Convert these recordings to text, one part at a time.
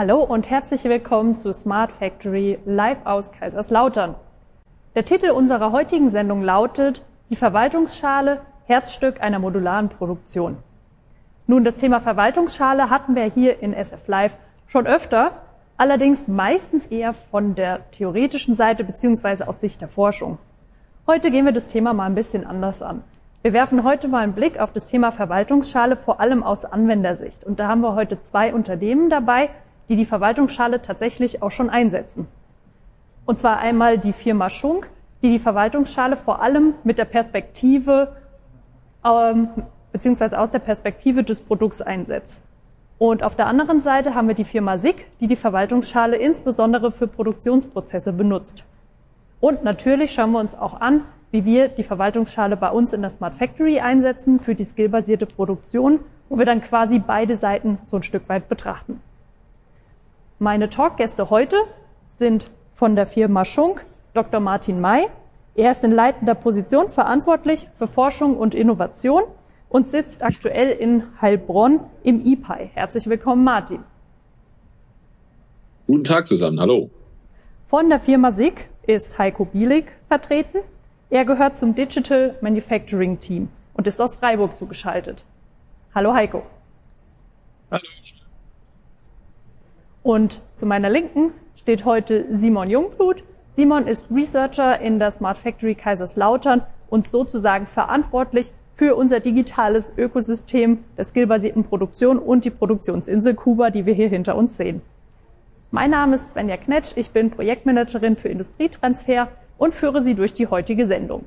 Hallo und herzlich willkommen zu Smart Factory live aus Kaiserslautern. Der Titel unserer heutigen Sendung lautet Die Verwaltungsschale, Herzstück einer modularen Produktion. Nun, das Thema Verwaltungsschale hatten wir hier in SF Live schon öfter, allerdings meistens eher von der theoretischen Seite beziehungsweise aus Sicht der Forschung. Heute gehen wir das Thema mal ein bisschen anders an. Wir werfen heute mal einen Blick auf das Thema Verwaltungsschale, vor allem aus Anwendersicht. Und da haben wir heute zwei Unternehmen dabei, die die Verwaltungsschale tatsächlich auch schon einsetzen. Und zwar einmal die Firma Schunk, die die Verwaltungsschale vor allem mit der Perspektive ähm, beziehungsweise aus der Perspektive des Produkts einsetzt. Und auf der anderen Seite haben wir die Firma SICK, die die Verwaltungsschale insbesondere für Produktionsprozesse benutzt. Und natürlich schauen wir uns auch an, wie wir die Verwaltungsschale bei uns in der Smart Factory einsetzen für die skillbasierte Produktion, wo wir dann quasi beide Seiten so ein Stück weit betrachten. Meine Talkgäste heute sind von der Firma Schunk Dr. Martin May. Er ist in leitender Position verantwortlich für Forschung und Innovation und sitzt aktuell in Heilbronn im IPI. Herzlich willkommen, Martin. Guten Tag zusammen, hallo. Von der Firma SIG ist Heiko Bielig vertreten. Er gehört zum Digital Manufacturing Team und ist aus Freiburg zugeschaltet. Hallo Heiko. Hallo. Und zu meiner Linken steht heute Simon Jungblut. Simon ist Researcher in der Smart Factory Kaiserslautern und sozusagen verantwortlich für unser digitales Ökosystem der skillbasierten Produktion und die Produktionsinsel Kuba, die wir hier hinter uns sehen. Mein Name ist Svenja Knetsch, ich bin Projektmanagerin für Industrietransfer und führe Sie durch die heutige Sendung.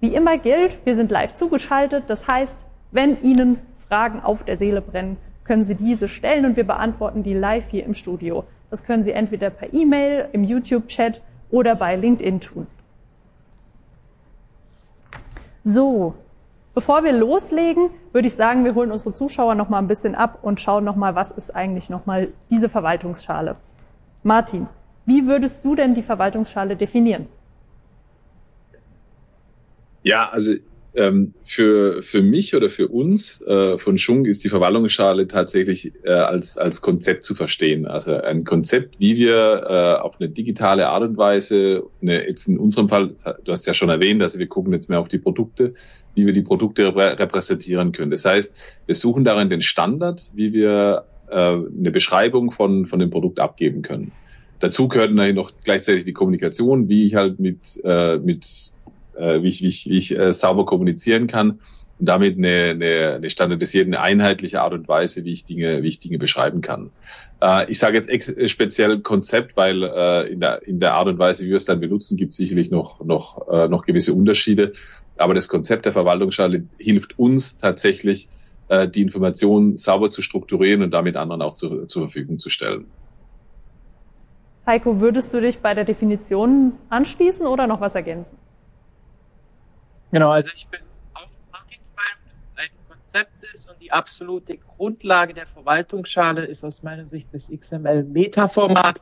Wie immer gilt, wir sind live zugeschaltet, das heißt, wenn Ihnen Fragen auf der Seele brennen, können Sie diese stellen und wir beantworten die live hier im Studio. Das können Sie entweder per E-Mail, im YouTube-Chat oder bei LinkedIn tun. So, bevor wir loslegen, würde ich sagen, wir holen unsere Zuschauer noch mal ein bisschen ab und schauen noch mal, was ist eigentlich noch mal diese Verwaltungsschale. Martin, wie würdest du denn die Verwaltungsschale definieren? Ja, also ähm, für, für mich oder für uns äh, von Schunk ist die Verwaltungsschale tatsächlich äh, als, als Konzept zu verstehen. Also ein Konzept, wie wir äh, auf eine digitale Art und Weise, eine, jetzt in unserem Fall, du hast ja schon erwähnt, also wir gucken jetzt mehr auf die Produkte, wie wir die Produkte repräsentieren können. Das heißt, wir suchen darin den Standard, wie wir äh, eine Beschreibung von, von dem Produkt abgeben können. Dazu gehört natürlich noch gleichzeitig die Kommunikation, wie ich halt mit, äh, mit äh, wie ich, wie ich, wie ich äh, sauber kommunizieren kann und damit eine, eine, eine standardisierte, eine einheitliche Art und Weise, wie ich Dinge, wie ich Dinge beschreiben kann. Äh, ich sage jetzt ex speziell Konzept, weil äh, in, der, in der Art und Weise, wie wir es dann benutzen, gibt es sicherlich noch, noch, äh, noch gewisse Unterschiede. Aber das Konzept der Verwaltungsschale hilft uns tatsächlich, äh, die Informationen sauber zu strukturieren und damit anderen auch zu, zur Verfügung zu stellen. Heiko, würdest du dich bei der Definition anschließen oder noch was ergänzen? Genau, also ich bin auch Martins Meinung, dass es ein Konzept ist und die absolute Grundlage der Verwaltungsschale ist aus meiner Sicht das XML-Meta-Format,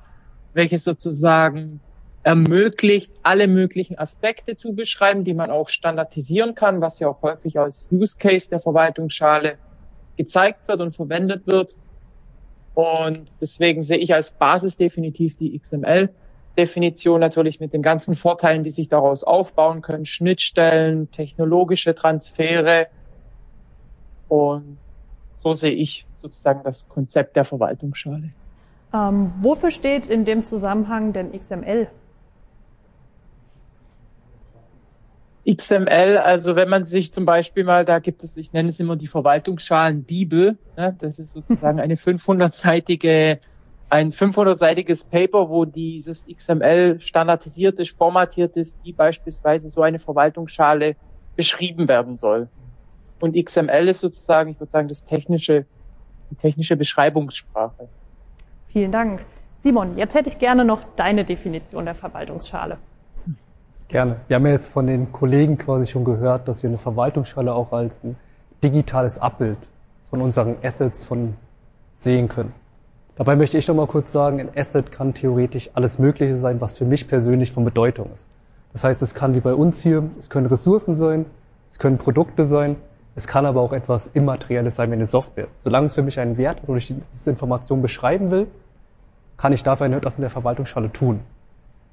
welches sozusagen ermöglicht, alle möglichen Aspekte zu beschreiben, die man auch standardisieren kann, was ja auch häufig als Use Case der Verwaltungsschale gezeigt wird und verwendet wird. Und deswegen sehe ich als Basis definitiv die XML Definition natürlich mit den ganzen Vorteilen, die sich daraus aufbauen können, Schnittstellen, technologische Transfere. Und so sehe ich sozusagen das Konzept der Verwaltungsschale. Ähm, wofür steht in dem Zusammenhang denn XML? XML, also wenn man sich zum Beispiel mal, da gibt es, ich nenne es immer die Verwaltungsschalen-Bibel, ne, das ist sozusagen eine 500-seitige ein 500-seitiges Paper, wo dieses XML standardisiert ist, formatiert ist, wie beispielsweise so eine Verwaltungsschale beschrieben werden soll. Und XML ist sozusagen, ich würde sagen, das technische, die technische Beschreibungssprache. Vielen Dank. Simon, jetzt hätte ich gerne noch deine Definition der Verwaltungsschale. Gerne. Wir haben ja jetzt von den Kollegen quasi schon gehört, dass wir eine Verwaltungsschale auch als ein digitales Abbild von unseren Assets von sehen können. Dabei möchte ich noch mal kurz sagen, ein Asset kann theoretisch alles Mögliche sein, was für mich persönlich von Bedeutung ist. Das heißt, es kann wie bei uns hier, es können Ressourcen sein, es können Produkte sein, Es kann aber auch etwas Immaterielles sein wie eine Software. Solange es für mich einen Wert hat oder ich diese Information beschreiben will, kann ich dafür etwas in der Verwaltungsschale tun.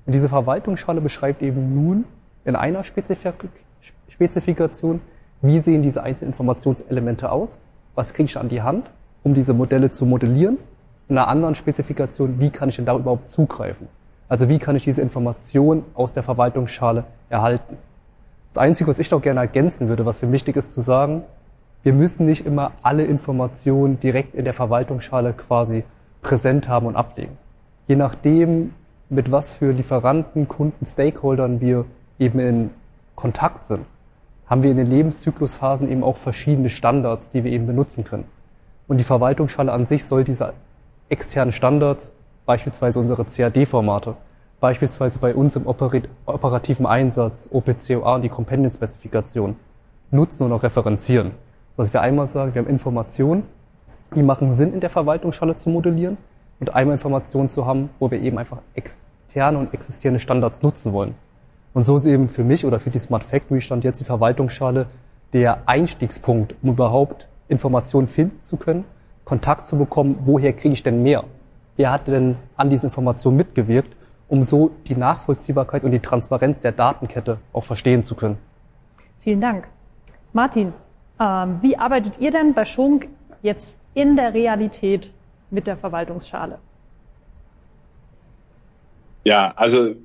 Und diese Verwaltungsschale beschreibt eben nun in einer Spezifikation, wie sehen diese einzelnen Informationselemente aus, was kriege ich an die Hand, um diese Modelle zu modellieren, einer anderen Spezifikation, wie kann ich denn da überhaupt zugreifen. Also wie kann ich diese Information aus der Verwaltungsschale erhalten. Das Einzige, was ich noch gerne ergänzen würde, was für wichtig ist zu sagen, wir müssen nicht immer alle Informationen direkt in der Verwaltungsschale quasi präsent haben und ablegen. Je nachdem, mit was für Lieferanten, Kunden, Stakeholdern wir eben in Kontakt sind, haben wir in den Lebenszyklusphasen eben auch verschiedene Standards, die wir eben benutzen können. Und die Verwaltungsschale an sich soll diese externen Standards, beispielsweise unsere CAD-Formate, beispielsweise bei uns im operativen Einsatz, OPCOA und die Companion-Spezifikation, nutzen und auch referenzieren. Dass wir einmal sagen, wir haben Informationen, die machen Sinn in der Verwaltungsschale zu modellieren und einmal Informationen zu haben, wo wir eben einfach externe und existierende Standards nutzen wollen. Und so ist eben für mich oder für die Smart Factory stand jetzt die Verwaltungsschale der Einstiegspunkt, um überhaupt Informationen finden zu können, Kontakt zu bekommen, woher kriege ich denn mehr? Wer hat denn an diesen Informationen mitgewirkt, um so die Nachvollziehbarkeit und die Transparenz der Datenkette auch verstehen zu können? Vielen Dank. Martin, ähm, wie arbeitet ihr denn bei Schunk jetzt in der Realität mit der Verwaltungsschale? Ja, also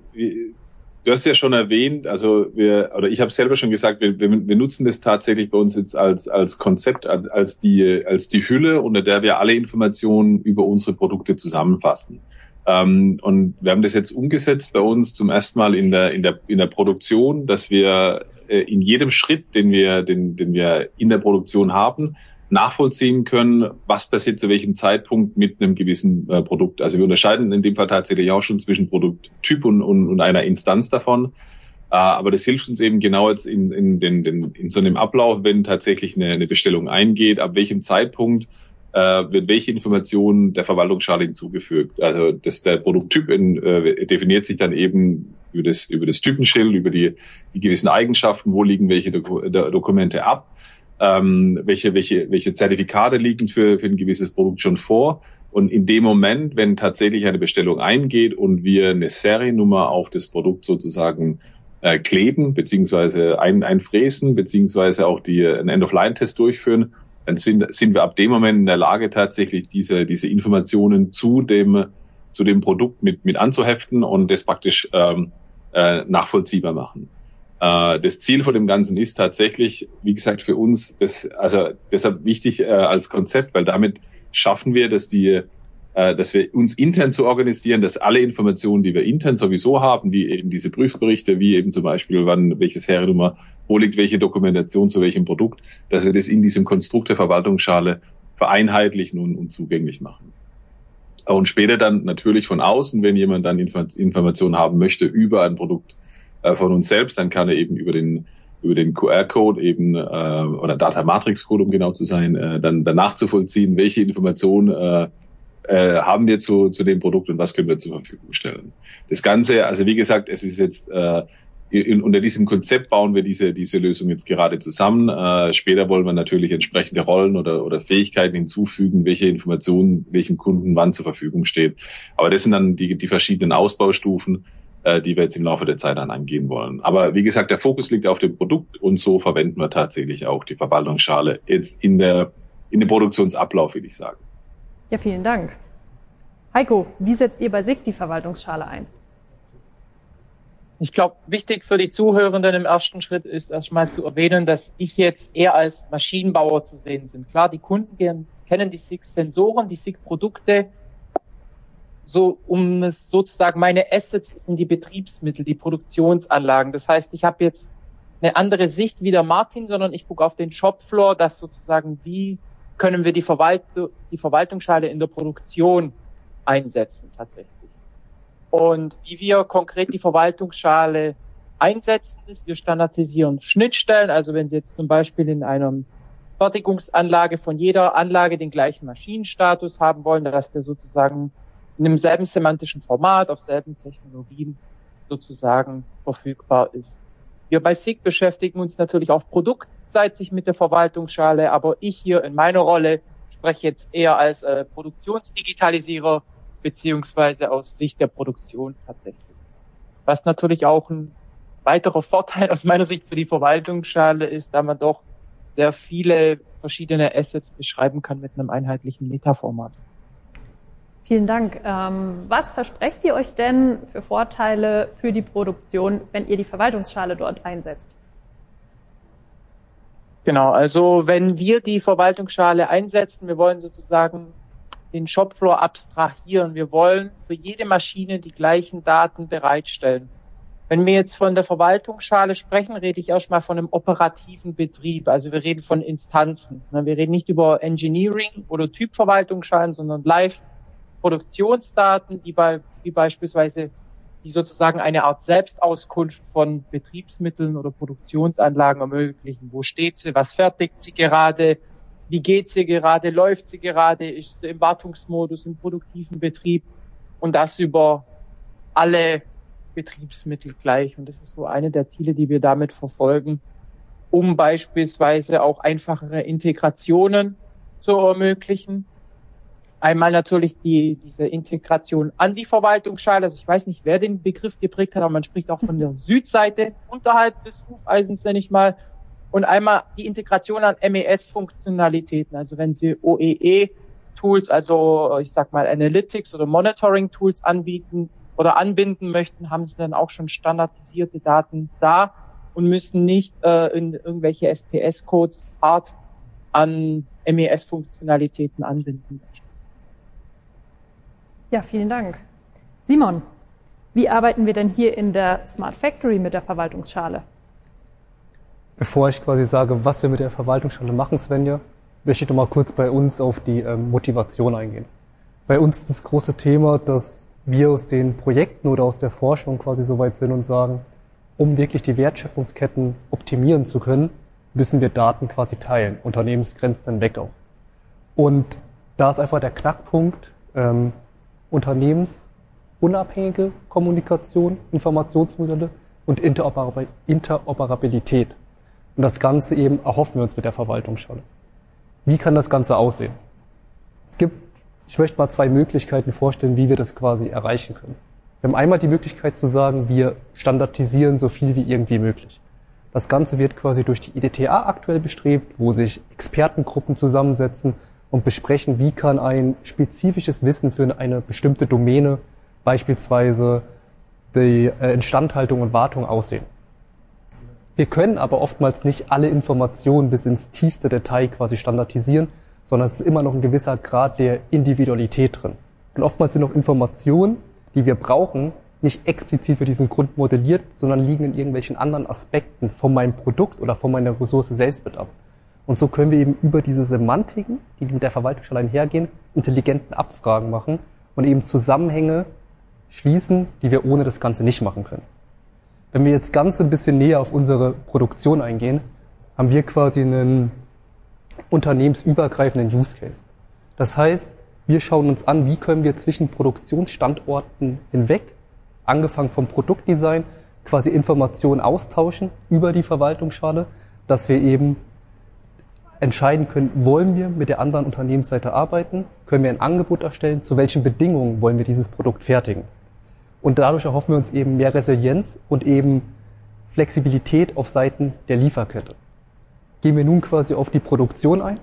du hast ja schon erwähnt, also wir, oder ich habe selber schon gesagt, wir, wir, wir, nutzen das tatsächlich bei uns jetzt als, als Konzept, als, als, die, als die Hülle, unter der wir alle Informationen über unsere Produkte zusammenfassen. Ähm, und wir haben das jetzt umgesetzt bei uns zum ersten Mal in der, in der, in der Produktion, dass wir äh, in jedem Schritt, den wir, den, den wir in der Produktion haben, nachvollziehen können, was passiert zu welchem Zeitpunkt mit einem gewissen äh, Produkt. Also wir unterscheiden in dem Fall tatsächlich auch schon zwischen Produkttyp und, und, und einer Instanz davon. Äh, aber das hilft uns eben genau jetzt in, in, den, den, in so einem Ablauf, wenn tatsächlich eine, eine Bestellung eingeht, ab welchem Zeitpunkt äh, wird welche Informationen der Verwaltungsschale hinzugefügt. Also das, der Produkttyp in, äh, definiert sich dann eben über das, über das Typenschild, über die, die gewissen Eigenschaften, wo liegen welche Doku Dokumente ab ähm, welche, welche, welche Zertifikate liegen für, für ein gewisses Produkt schon vor. Und in dem Moment, wenn tatsächlich eine Bestellung eingeht und wir eine Seriennummer auf das Produkt sozusagen äh, kleben, beziehungsweise ein, einfräsen, beziehungsweise auch die, einen End-of-Line-Test durchführen, dann sind, sind wir ab dem Moment in der Lage, tatsächlich diese, diese Informationen zu dem, zu dem Produkt mit, mit anzuheften und das praktisch ähm, äh, nachvollziehbar machen. Äh, das Ziel von dem Ganzen ist tatsächlich, wie gesagt, für uns, das, also deshalb wichtig äh, als Konzept, weil damit schaffen wir, dass die äh, dass wir uns intern zu organisieren, dass alle Informationen, die wir intern sowieso haben, wie eben diese Prüfberichte, wie eben zum Beispiel, wann welche Seriennummer, wo liegt welche Dokumentation zu welchem Produkt, dass wir das in diesem Konstrukt der Verwaltungsschale vereinheitlichen und, und zugänglich machen. Und später dann natürlich von außen, wenn jemand dann Informationen haben möchte über ein Produkt, äh, von uns selbst, dann kann er eben über den über den QR-Code eben äh, oder Data Matrix Code, um genau zu sein, äh, dann danach zu vollziehen, welche Informationen äh, äh, haben wir zu, zu dem Produkt und was können wir zur Verfügung stellen. Das Ganze, also wie gesagt, es ist jetzt äh, in, unter diesem Konzept bauen wir diese, diese Lösung jetzt gerade zusammen. Äh, später wollen wir natürlich entsprechende Rollen oder, oder Fähigkeiten hinzufügen, welche Informationen welchen Kunden wann zur Verfügung steht. Aber das sind dann die, die verschiedenen Ausbaustufen äh, die wir jetzt im Laufe der Zeit dann angehen wollen. Aber wie gesagt, der Fokus liegt auf dem Produkt und so verwenden wir tatsächlich auch die Verwaltungsschale jetzt in der in dem Produktionsablauf, würde ich sagen. Ja, vielen Dank. Heiko, wie setzt ihr bei SIG die Verwaltungsschale ein? Ich glaube, wichtig für die Zuhörenden im ersten Schritt ist erstmal zu erwähnen, dass ich jetzt eher als Maschinenbauer zu sehen bin. Klar, die Kunden kennen die SIG-Sensoren, die SIG-Produkte, so um es sozusagen meine Assets sind die Betriebsmittel, die Produktionsanlagen. Das heißt, ich habe jetzt eine andere Sicht wie der Martin, sondern ich gucke auf den Shopfloor, dass sozusagen wie können wir die, Verwalt die Verwaltungsschale in der Produktion einsetzen tatsächlich. Und wie wir konkret die Verwaltungsschale einsetzen, ist, wir standardisieren Schnittstellen. Also wenn Sie jetzt zum Beispiel in einer Fertigungsanlage von jeder Anlage den gleichen Maschinenstatus haben wollen, dass der sozusagen in demselben semantischen Format, auf selben Technologien sozusagen verfügbar ist. Wir bei SIG beschäftigen uns natürlich auf Produkt beidseitig mit der Verwaltungsschale, aber ich hier in meiner Rolle spreche jetzt eher als äh, Produktionsdigitalisierer beziehungsweise aus Sicht der Produktion tatsächlich. Was natürlich auch ein weiterer Vorteil aus meiner Sicht für die Verwaltungsschale ist, da man doch sehr viele verschiedene Assets beschreiben kann mit einem einheitlichen Metaformat. Vielen Dank. Ähm, was versprecht ihr euch denn für Vorteile für die Produktion, wenn ihr die Verwaltungsschale dort einsetzt? Genau, also wenn wir die Verwaltungsschale einsetzen, wir wollen sozusagen den Shopfloor abstrahieren. Wir wollen für jede Maschine die gleichen Daten bereitstellen. Wenn wir jetzt von der Verwaltungsschale sprechen, rede ich erstmal von einem operativen Betrieb. Also wir reden von Instanzen. Wir reden nicht über Engineering oder Typverwaltungsschalen, sondern live Produktionsdaten, die, bei, wie beispielsweise die sozusagen eine Art Selbstauskunft von Betriebsmitteln oder Produktionsanlagen ermöglichen. Wo steht sie? Was fertigt sie gerade? Wie geht sie gerade? Läuft sie gerade? Ist sie im Wartungsmodus, im produktiven Betrieb? Und das über alle Betriebsmittel gleich. Und das ist so eine der Ziele, die wir damit verfolgen, um beispielsweise auch einfachere Integrationen zu ermöglichen Einmal natürlich die, diese Integration an die Verwaltungsschale. Also ich weiß nicht, wer den Begriff geprägt hat, aber man spricht auch von der Südseite unterhalb des Hufeisens, nenne ich mal. Und einmal die Integration an MES-Funktionalitäten. Also wenn Sie OEE-Tools, also ich sag mal Analytics oder Monitoring-Tools anbieten oder anbinden möchten, haben Sie dann auch schon standardisierte Daten da und müssen nicht äh, in irgendwelche SPS-Codes hart an MES-Funktionalitäten anbinden. Ja, vielen Dank. Simon, wie arbeiten wir denn hier in der Smart Factory mit der Verwaltungsschale? Bevor ich quasi sage, was wir mit der Verwaltungsschale machen, Svenja, möchte ich noch mal kurz bei uns auf die ähm, Motivation eingehen. Bei uns ist das große Thema, dass wir aus den Projekten oder aus der Forschung quasi so weit sind und sagen, um wirklich die Wertschöpfungsketten optimieren zu können, müssen wir Daten quasi teilen, Unternehmensgrenzen weg auch. Und da ist einfach der Knackpunkt, ähm, unternehmensunabhängige Kommunikation, Informationsmodelle und Interoperabilität. Und das Ganze eben erhoffen wir uns mit der Verwaltungsschale. Wie kann das Ganze aussehen? Es gibt, ich möchte mal zwei Möglichkeiten vorstellen, wie wir das quasi erreichen können. Wir haben einmal die Möglichkeit zu sagen, wir standardisieren so viel wie irgendwie möglich. Das Ganze wird quasi durch die IDTA aktuell bestrebt, wo sich Expertengruppen zusammensetzen und besprechen, wie kann ein spezifisches Wissen für eine bestimmte Domäne, beispielsweise die äh, Instandhaltung und Wartung aussehen. Wir können aber oftmals nicht alle Informationen bis ins tiefste Detail quasi standardisieren, sondern es ist immer noch ein gewisser Grad der Individualität drin. Und oftmals sind auch Informationen, die wir brauchen, nicht explizit für diesen Grund modelliert, sondern liegen in irgendwelchen anderen Aspekten von meinem Produkt oder von meiner Ressource selbst mit ab. Und so können wir eben über diese Semantiken, die mit der Verwaltung allein hergehen, intelligenten Abfragen machen und eben Zusammenhänge schließen, die wir ohne das Ganze nicht machen können. Wenn wir jetzt ganz ein bisschen näher auf unsere Produktion eingehen, haben wir quasi einen unternehmensübergreifenden Use Case. Das heißt, wir schauen uns an, wie können wir zwischen Produktionsstandorten hinweg, angefangen vom Produktdesign, quasi Informationen austauschen über die Verwaltungsschale, dass wir eben entscheiden können, wollen wir mit der anderen Unternehmensseite arbeiten, können wir ein Angebot erstellen, zu welchen Bedingungen wollen wir dieses Produkt fertigen. Und dadurch erhoffen wir uns eben mehr Resilienz und eben Flexibilität auf Seiten der Lieferkette. Gehen wir nun quasi auf die Produktion ein,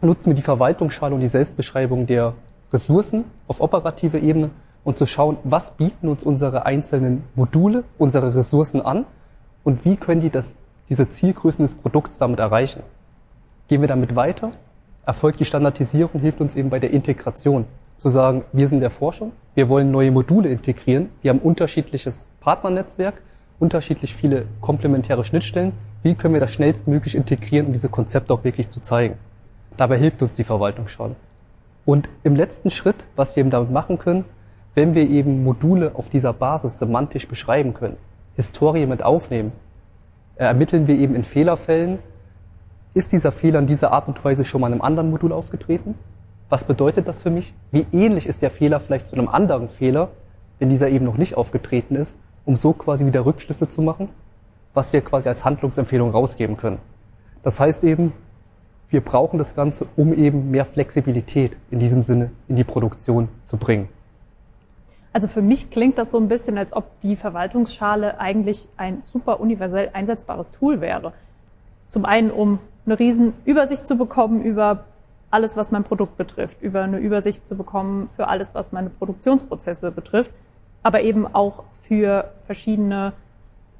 nutzen wir die Verwaltungsschale und die Selbstbeschreibung der Ressourcen auf operative Ebene und zu schauen, was bieten uns unsere einzelnen Module, unsere Ressourcen an und wie können die das, diese Zielgrößen des Produkts damit erreichen. Gehen wir damit weiter? Erfolgt die Standardisierung, hilft uns eben bei der Integration. Zu sagen, wir sind der Forschung, wir wollen neue Module integrieren, wir haben unterschiedliches Partnernetzwerk, unterschiedlich viele komplementäre Schnittstellen. Wie können wir das schnellstmöglich integrieren, um diese Konzepte auch wirklich zu zeigen? Dabei hilft uns die Verwaltungsschale. Und im letzten Schritt, was wir eben damit machen können, wenn wir eben Module auf dieser Basis semantisch beschreiben können, Historie mit aufnehmen, ermitteln wir eben in Fehlerfällen ist dieser Fehler in dieser Art und Weise schon mal in einem anderen Modul aufgetreten? Was bedeutet das für mich? Wie ähnlich ist der Fehler vielleicht zu einem anderen Fehler, wenn dieser eben noch nicht aufgetreten ist, um so quasi wieder Rückschlüsse zu machen, was wir quasi als Handlungsempfehlung rausgeben können. Das heißt eben, wir brauchen das Ganze, um eben mehr Flexibilität in diesem Sinne in die Produktion zu bringen. Also für mich klingt das so ein bisschen, als ob die Verwaltungsschale eigentlich ein super universell einsetzbares Tool wäre. Zum einen, um eine riesen Übersicht zu bekommen über alles, was mein Produkt betrifft, über eine Übersicht zu bekommen für alles, was meine Produktionsprozesse betrifft, aber eben auch für verschiedene,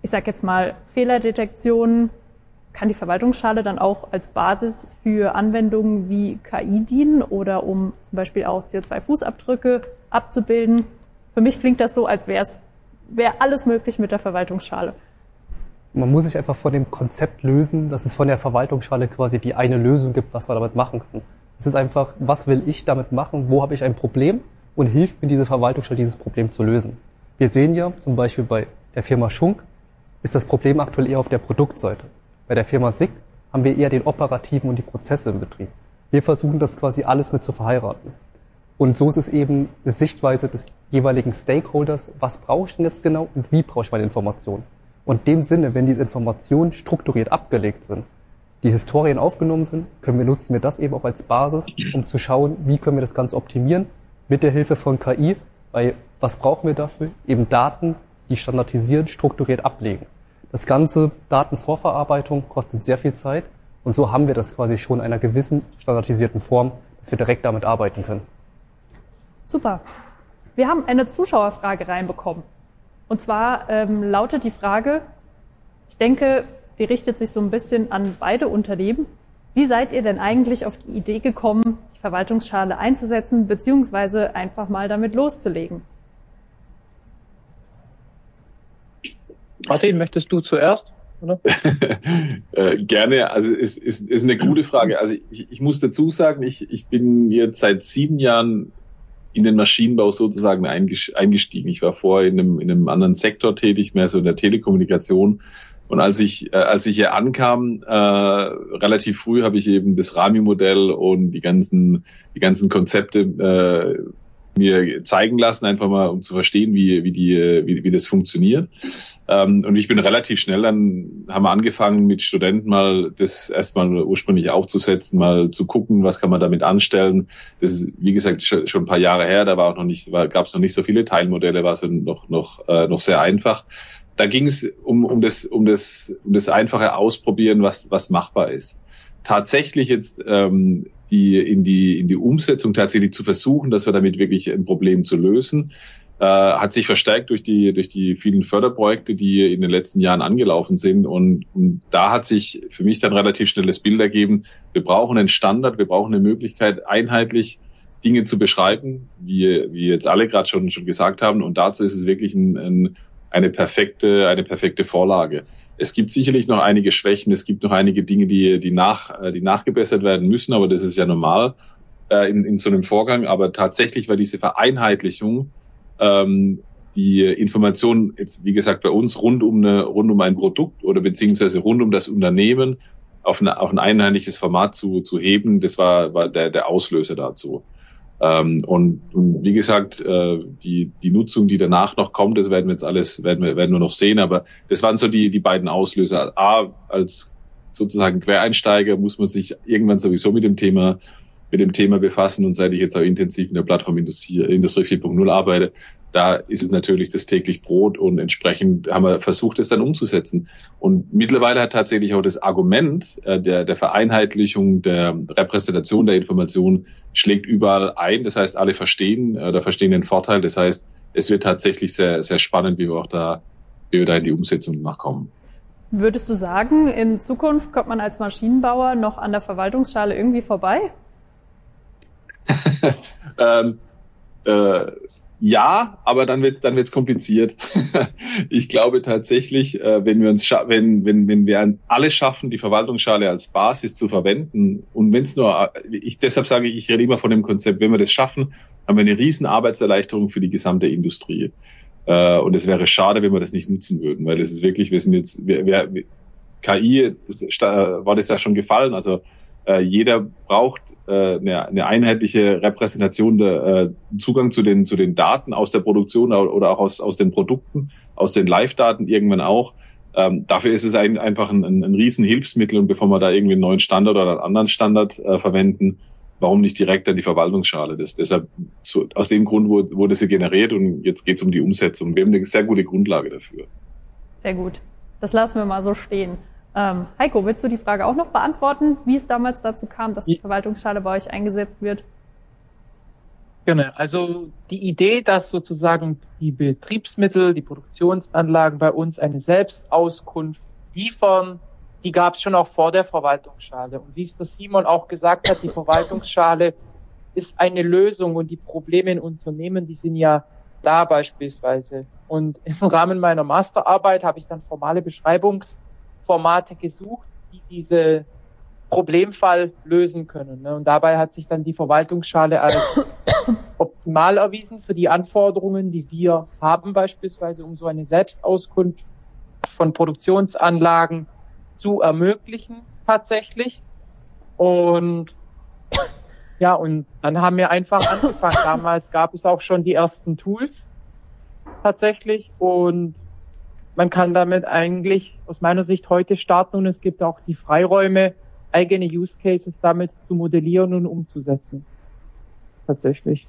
ich sage jetzt mal, Fehlerdetektionen, kann die Verwaltungsschale dann auch als Basis für Anwendungen wie KI dienen oder um zum Beispiel auch CO2-Fußabdrücke abzubilden. Für mich klingt das so, als wäre es wäre alles möglich mit der Verwaltungsschale. Man muss sich einfach von dem Konzept lösen, dass es von der Verwaltungsschale quasi die eine Lösung gibt, was man damit machen kann. Es ist einfach, was will ich damit machen, wo habe ich ein Problem und hilft mir diese Verwaltungsschale, dieses Problem zu lösen. Wir sehen ja zum Beispiel bei der Firma Schunk ist das Problem aktuell eher auf der Produktseite. Bei der Firma SIG haben wir eher den operativen und die Prozesse im Betrieb. Wir versuchen das quasi alles mit zu verheiraten. Und so ist es eben eine Sichtweise des jeweiligen Stakeholders, was brauche ich denn jetzt genau und wie brauche ich meine Informationen. Und dem Sinne, wenn diese Informationen strukturiert abgelegt sind, die Historien aufgenommen sind, können wir nutzen wir das eben auch als Basis, um zu schauen, wie können wir das Ganze optimieren mit der Hilfe von KI, weil was brauchen wir dafür? Eben Daten, die standardisiert, strukturiert ablegen. Das ganze Datenvorverarbeitung kostet sehr viel Zeit und so haben wir das quasi schon in einer gewissen standardisierten Form, dass wir direkt damit arbeiten können. Super. Wir haben eine Zuschauerfrage reinbekommen. Und zwar ähm, lautet die Frage, ich denke, die richtet sich so ein bisschen an beide Unternehmen. Wie seid ihr denn eigentlich auf die Idee gekommen, die Verwaltungsschale einzusetzen, beziehungsweise einfach mal damit loszulegen? Martin, möchtest du zuerst? äh, gerne, also es ist, ist, ist eine gute Frage. Also ich, ich muss dazu sagen, ich, ich bin jetzt seit sieben Jahren in den Maschinenbau sozusagen eingestiegen. Ich war vorher in einem, in einem anderen Sektor tätig, mehr so in der Telekommunikation. Und als ich, äh, als ich hier ankam, äh, relativ früh habe ich eben das Rami-Modell und die ganzen, die ganzen Konzepte äh, mir zeigen lassen, einfach mal um zu verstehen, wie, wie, die, wie, wie das funktioniert. Ähm, und ich bin relativ schnell dann, haben wir angefangen mit Studenten mal das erstmal ursprünglich aufzusetzen, mal zu gucken, was kann man damit anstellen. Das ist, wie gesagt, schon, ein paar Jahre her, da war auch noch nicht, gab es noch nicht so viele Teilmodelle, war es noch, noch, äh, noch sehr einfach. Da ging es um, um, das, um, das, um das einfache Ausprobieren, was, was machbar ist. Tatsächlich jetzt ähm, die in die in die Umsetzung tatsächlich zu versuchen, dass wir damit wirklich ein Problem zu lösen, äh, hat sich verstärkt durch die durch die vielen Förderprojekte, die in den letzten Jahren angelaufen sind. Und, und da hat sich für mich dann relativ schnell das Bild ergeben: Wir brauchen einen Standard, wir brauchen eine Möglichkeit einheitlich Dinge zu beschreiben, wie wie jetzt alle gerade schon schon gesagt haben. Und dazu ist es wirklich ein, ein, eine perfekte eine perfekte Vorlage. Es gibt sicherlich noch einige Schwächen, es gibt noch einige Dinge, die, die, nach, äh, die nachgebessert werden müssen, aber das ist ja normal äh, in, in so einem Vorgang. Aber tatsächlich war diese Vereinheitlichung ähm, die Information jetzt, wie gesagt, bei uns rund um, eine, rund um ein Produkt oder beziehungsweise rund um das Unternehmen auf, eine, auf ein einheitliches Format zu, zu heben, das war, war der, der Auslöser dazu. Ähm, und, und wie gesagt, äh, die, die Nutzung, die danach noch kommt, das werden wir jetzt alles, werden wir, werden wir noch sehen, aber das waren so die, die beiden Auslöser. A, als sozusagen Quereinsteiger muss man sich irgendwann sowieso mit dem Thema mit dem Thema befassen und seit ich jetzt auch intensiv in der Plattform Industrie, Industrie 4.0 arbeite, da ist es natürlich das täglich Brot und entsprechend haben wir versucht, es dann umzusetzen. Und mittlerweile hat tatsächlich auch das Argument äh, der, der Vereinheitlichung, der Repräsentation der Information schlägt überall ein. Das heißt, alle verstehen äh, oder verstehen den Vorteil. Das heißt, es wird tatsächlich sehr, sehr spannend, wie wir auch da, wie wir da in die Umsetzung nachkommen. Würdest du sagen, in Zukunft kommt man als Maschinenbauer noch an der Verwaltungsschale irgendwie vorbei? ähm, äh, ja, aber dann wird dann wird's kompliziert. ich glaube tatsächlich, äh, wenn wir uns wenn wenn wenn wir alles schaffen, die Verwaltungsschale als Basis zu verwenden und wenn es nur äh, ich deshalb sage ich, ich rede immer von dem Konzept, wenn wir das schaffen, haben wir eine riesen Arbeitserleichterung für die gesamte Industrie. Äh, und es wäre schade, wenn wir das nicht nutzen würden, weil das ist wirklich, wir sind jetzt wir, wir, KI war das ja schon gefallen, also äh, jeder braucht äh, eine, eine einheitliche Repräsentation der äh, Zugang zu den zu den Daten aus der Produktion oder auch aus aus den Produkten, aus den Live-Daten irgendwann auch. Ähm, dafür ist es ein, einfach ein, ein, ein Riesenhilfsmittel und bevor wir da irgendwie einen neuen Standard oder einen anderen Standard äh, verwenden, warum nicht direkt an die Verwaltungsschale? Das, deshalb so, aus dem Grund wurde, wurde sie generiert und jetzt geht es um die Umsetzung. Wir haben eine sehr gute Grundlage dafür. Sehr gut. Das lassen wir mal so stehen. Ähm, Heiko, willst du die Frage auch noch beantworten, wie es damals dazu kam, dass die Verwaltungsschale bei euch eingesetzt wird? Genau, also die Idee, dass sozusagen die Betriebsmittel, die Produktionsanlagen bei uns eine Selbstauskunft liefern, die gab es schon auch vor der Verwaltungsschale. Und wie es der Simon auch gesagt hat, die Verwaltungsschale ist eine Lösung und die Probleme in Unternehmen, die sind ja da beispielsweise. Und im Rahmen meiner Masterarbeit habe ich dann formale Beschreibungsformate gesucht, die diese Problemfall lösen können. Ne? Und dabei hat sich dann die Verwaltungsschale als optimal erwiesen für die Anforderungen, die wir haben beispielsweise, um so eine Selbstauskunft von Produktionsanlagen zu ermöglichen tatsächlich. Und ja, und dann haben wir einfach angefangen. Damals gab es auch schon die ersten Tools tatsächlich und man kann damit eigentlich aus meiner Sicht heute starten und es gibt auch die Freiräume, eigene Use Cases damit zu modellieren und umzusetzen. Tatsächlich.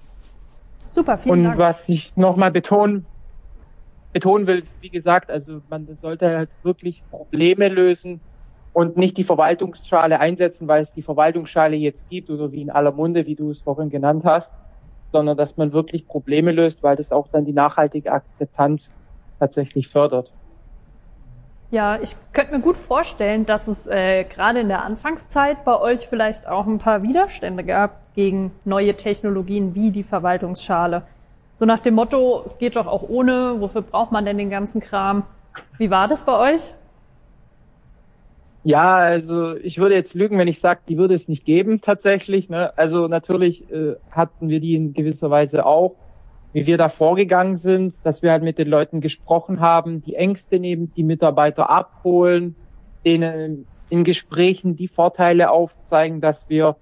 Super, vielen und Dank. Und was ich nochmal betonen, betonen will, ist, wie gesagt, also man sollte halt wirklich Probleme lösen und nicht die Verwaltungsschale einsetzen, weil es die Verwaltungsschale jetzt gibt oder wie in aller Munde, wie du es vorhin genannt hast, sondern dass man wirklich Probleme löst, weil das auch dann die nachhaltige Akzeptanz tatsächlich fördert. Ja, ich könnte mir gut vorstellen, dass es äh, gerade in der Anfangszeit bei euch vielleicht auch ein paar Widerstände gab gegen neue Technologien wie die Verwaltungsschale. So nach dem Motto, es geht doch auch ohne, wofür braucht man denn den ganzen Kram? Wie war das bei euch? Ja, also ich würde jetzt lügen, wenn ich sage, die würde es nicht geben tatsächlich. Ne? Also natürlich äh, hatten wir die in gewisser Weise auch wie wir da vorgegangen sind, dass wir halt mit den Leuten gesprochen haben, die Ängste nehmen, die Mitarbeiter abholen, denen in Gesprächen die Vorteile aufzeigen, dass wir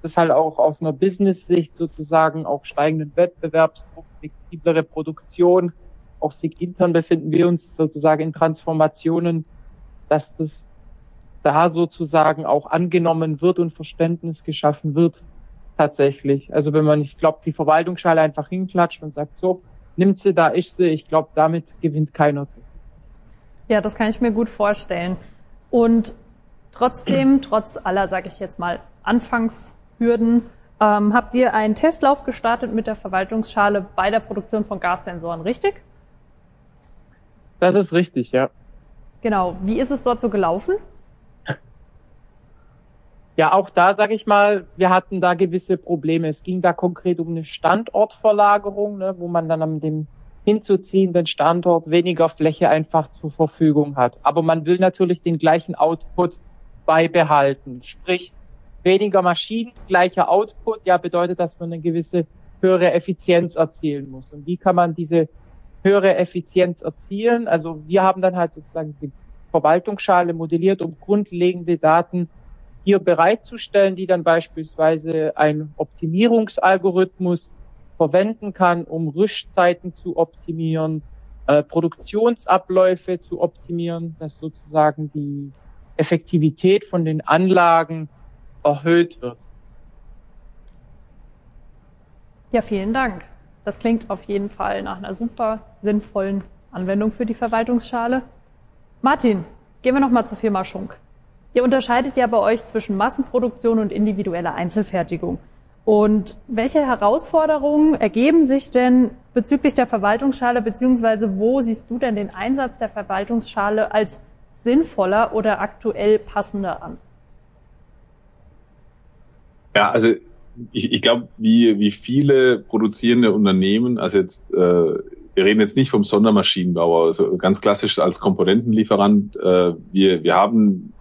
das halt auch aus einer Business-Sicht sozusagen auch steigenden Wettbewerbsdruck, flexiblere Produktion, auch sich intern befinden wir uns sozusagen in Transformationen, dass das da sozusagen auch angenommen wird und Verständnis geschaffen wird, tatsächlich. Also wenn man, ich glaube, die Verwaltungsschale einfach hinklatscht und sagt, so, nimmt sie da, ich sie, ich glaube, damit gewinnt keiner. Ja, das kann ich mir gut vorstellen. Und trotzdem, trotz aller, sage ich jetzt mal, Anfangshürden, ähm, habt ihr einen Testlauf gestartet mit der Verwaltungsschale bei der Produktion von Gassensoren, richtig? Das ist richtig, ja. Genau. Wie ist es dort so gelaufen? Ja, auch da sage ich mal, wir hatten da gewisse Probleme. Es ging da konkret um eine Standortverlagerung, ne, wo man dann an dem hinzuziehenden Standort weniger Fläche einfach zur Verfügung hat. Aber man will natürlich den gleichen Output beibehalten. Sprich, weniger Maschinen, gleicher Output, ja, bedeutet, dass man eine gewisse höhere Effizienz erzielen muss. Und wie kann man diese höhere Effizienz erzielen? Also wir haben dann halt sozusagen die Verwaltungsschale modelliert, um grundlegende Daten hier bereitzustellen, die dann beispielsweise ein Optimierungsalgorithmus verwenden kann, um Rüstzeiten zu optimieren, äh, Produktionsabläufe zu optimieren, dass sozusagen die Effektivität von den Anlagen erhöht wird. Ja, vielen Dank. Das klingt auf jeden Fall nach einer super sinnvollen Anwendung für die Verwaltungsschale. Martin, gehen wir nochmal zur Firma Schunk. Ihr unterscheidet ja bei euch zwischen Massenproduktion und individueller Einzelfertigung. Und welche Herausforderungen ergeben sich denn bezüglich der Verwaltungsschale, beziehungsweise wo siehst du denn den Einsatz der Verwaltungsschale als sinnvoller oder aktuell passender an? Ja, also ich, ich glaube, wie, wie viele produzierende Unternehmen, also jetzt, äh, wir reden jetzt nicht vom Sondermaschinenbauer, also ganz klassisch als Komponentenlieferant, äh, wir, wir haben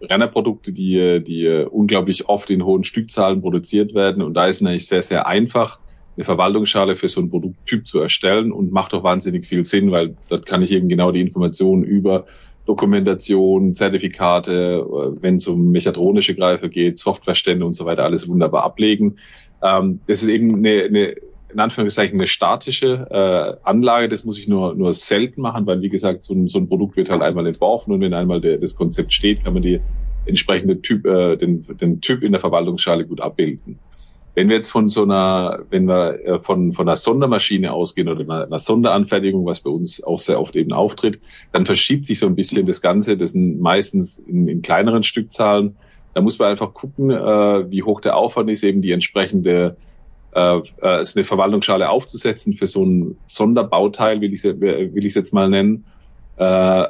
Rennerprodukte, die, die unglaublich oft in hohen Stückzahlen produziert werden. Und da ist es eigentlich sehr, sehr einfach, eine Verwaltungsschale für so einen Produkttyp zu erstellen und macht auch wahnsinnig viel Sinn, weil dort kann ich eben genau die Informationen über Dokumentation, Zertifikate, wenn es um mechatronische Greifer geht, Softwarestände und so weiter, alles wunderbar ablegen. Ähm, das ist eben eine, eine in Anführungszeichen eine statische äh, Anlage. Das muss ich nur, nur selten machen, weil wie gesagt, so ein, so ein Produkt wird halt einmal entworfen und wenn einmal der, das Konzept steht, kann man die entsprechende Typ, äh, den, den Typ in der Verwaltungsschale gut abbilden. Wenn wir jetzt von so einer, wenn wir äh, von, von einer Sondermaschine ausgehen oder einer, einer Sonderanfertigung, was bei uns auch sehr oft eben auftritt, dann verschiebt sich so ein bisschen das Ganze. Das sind meistens in, in kleineren Stückzahlen. Da muss man einfach gucken, äh, wie hoch der Aufwand ist, eben die entsprechende äh, äh, eine Verwaltungsschale aufzusetzen für so ein Sonderbauteil, will ich will ich's jetzt mal nennen. Äh,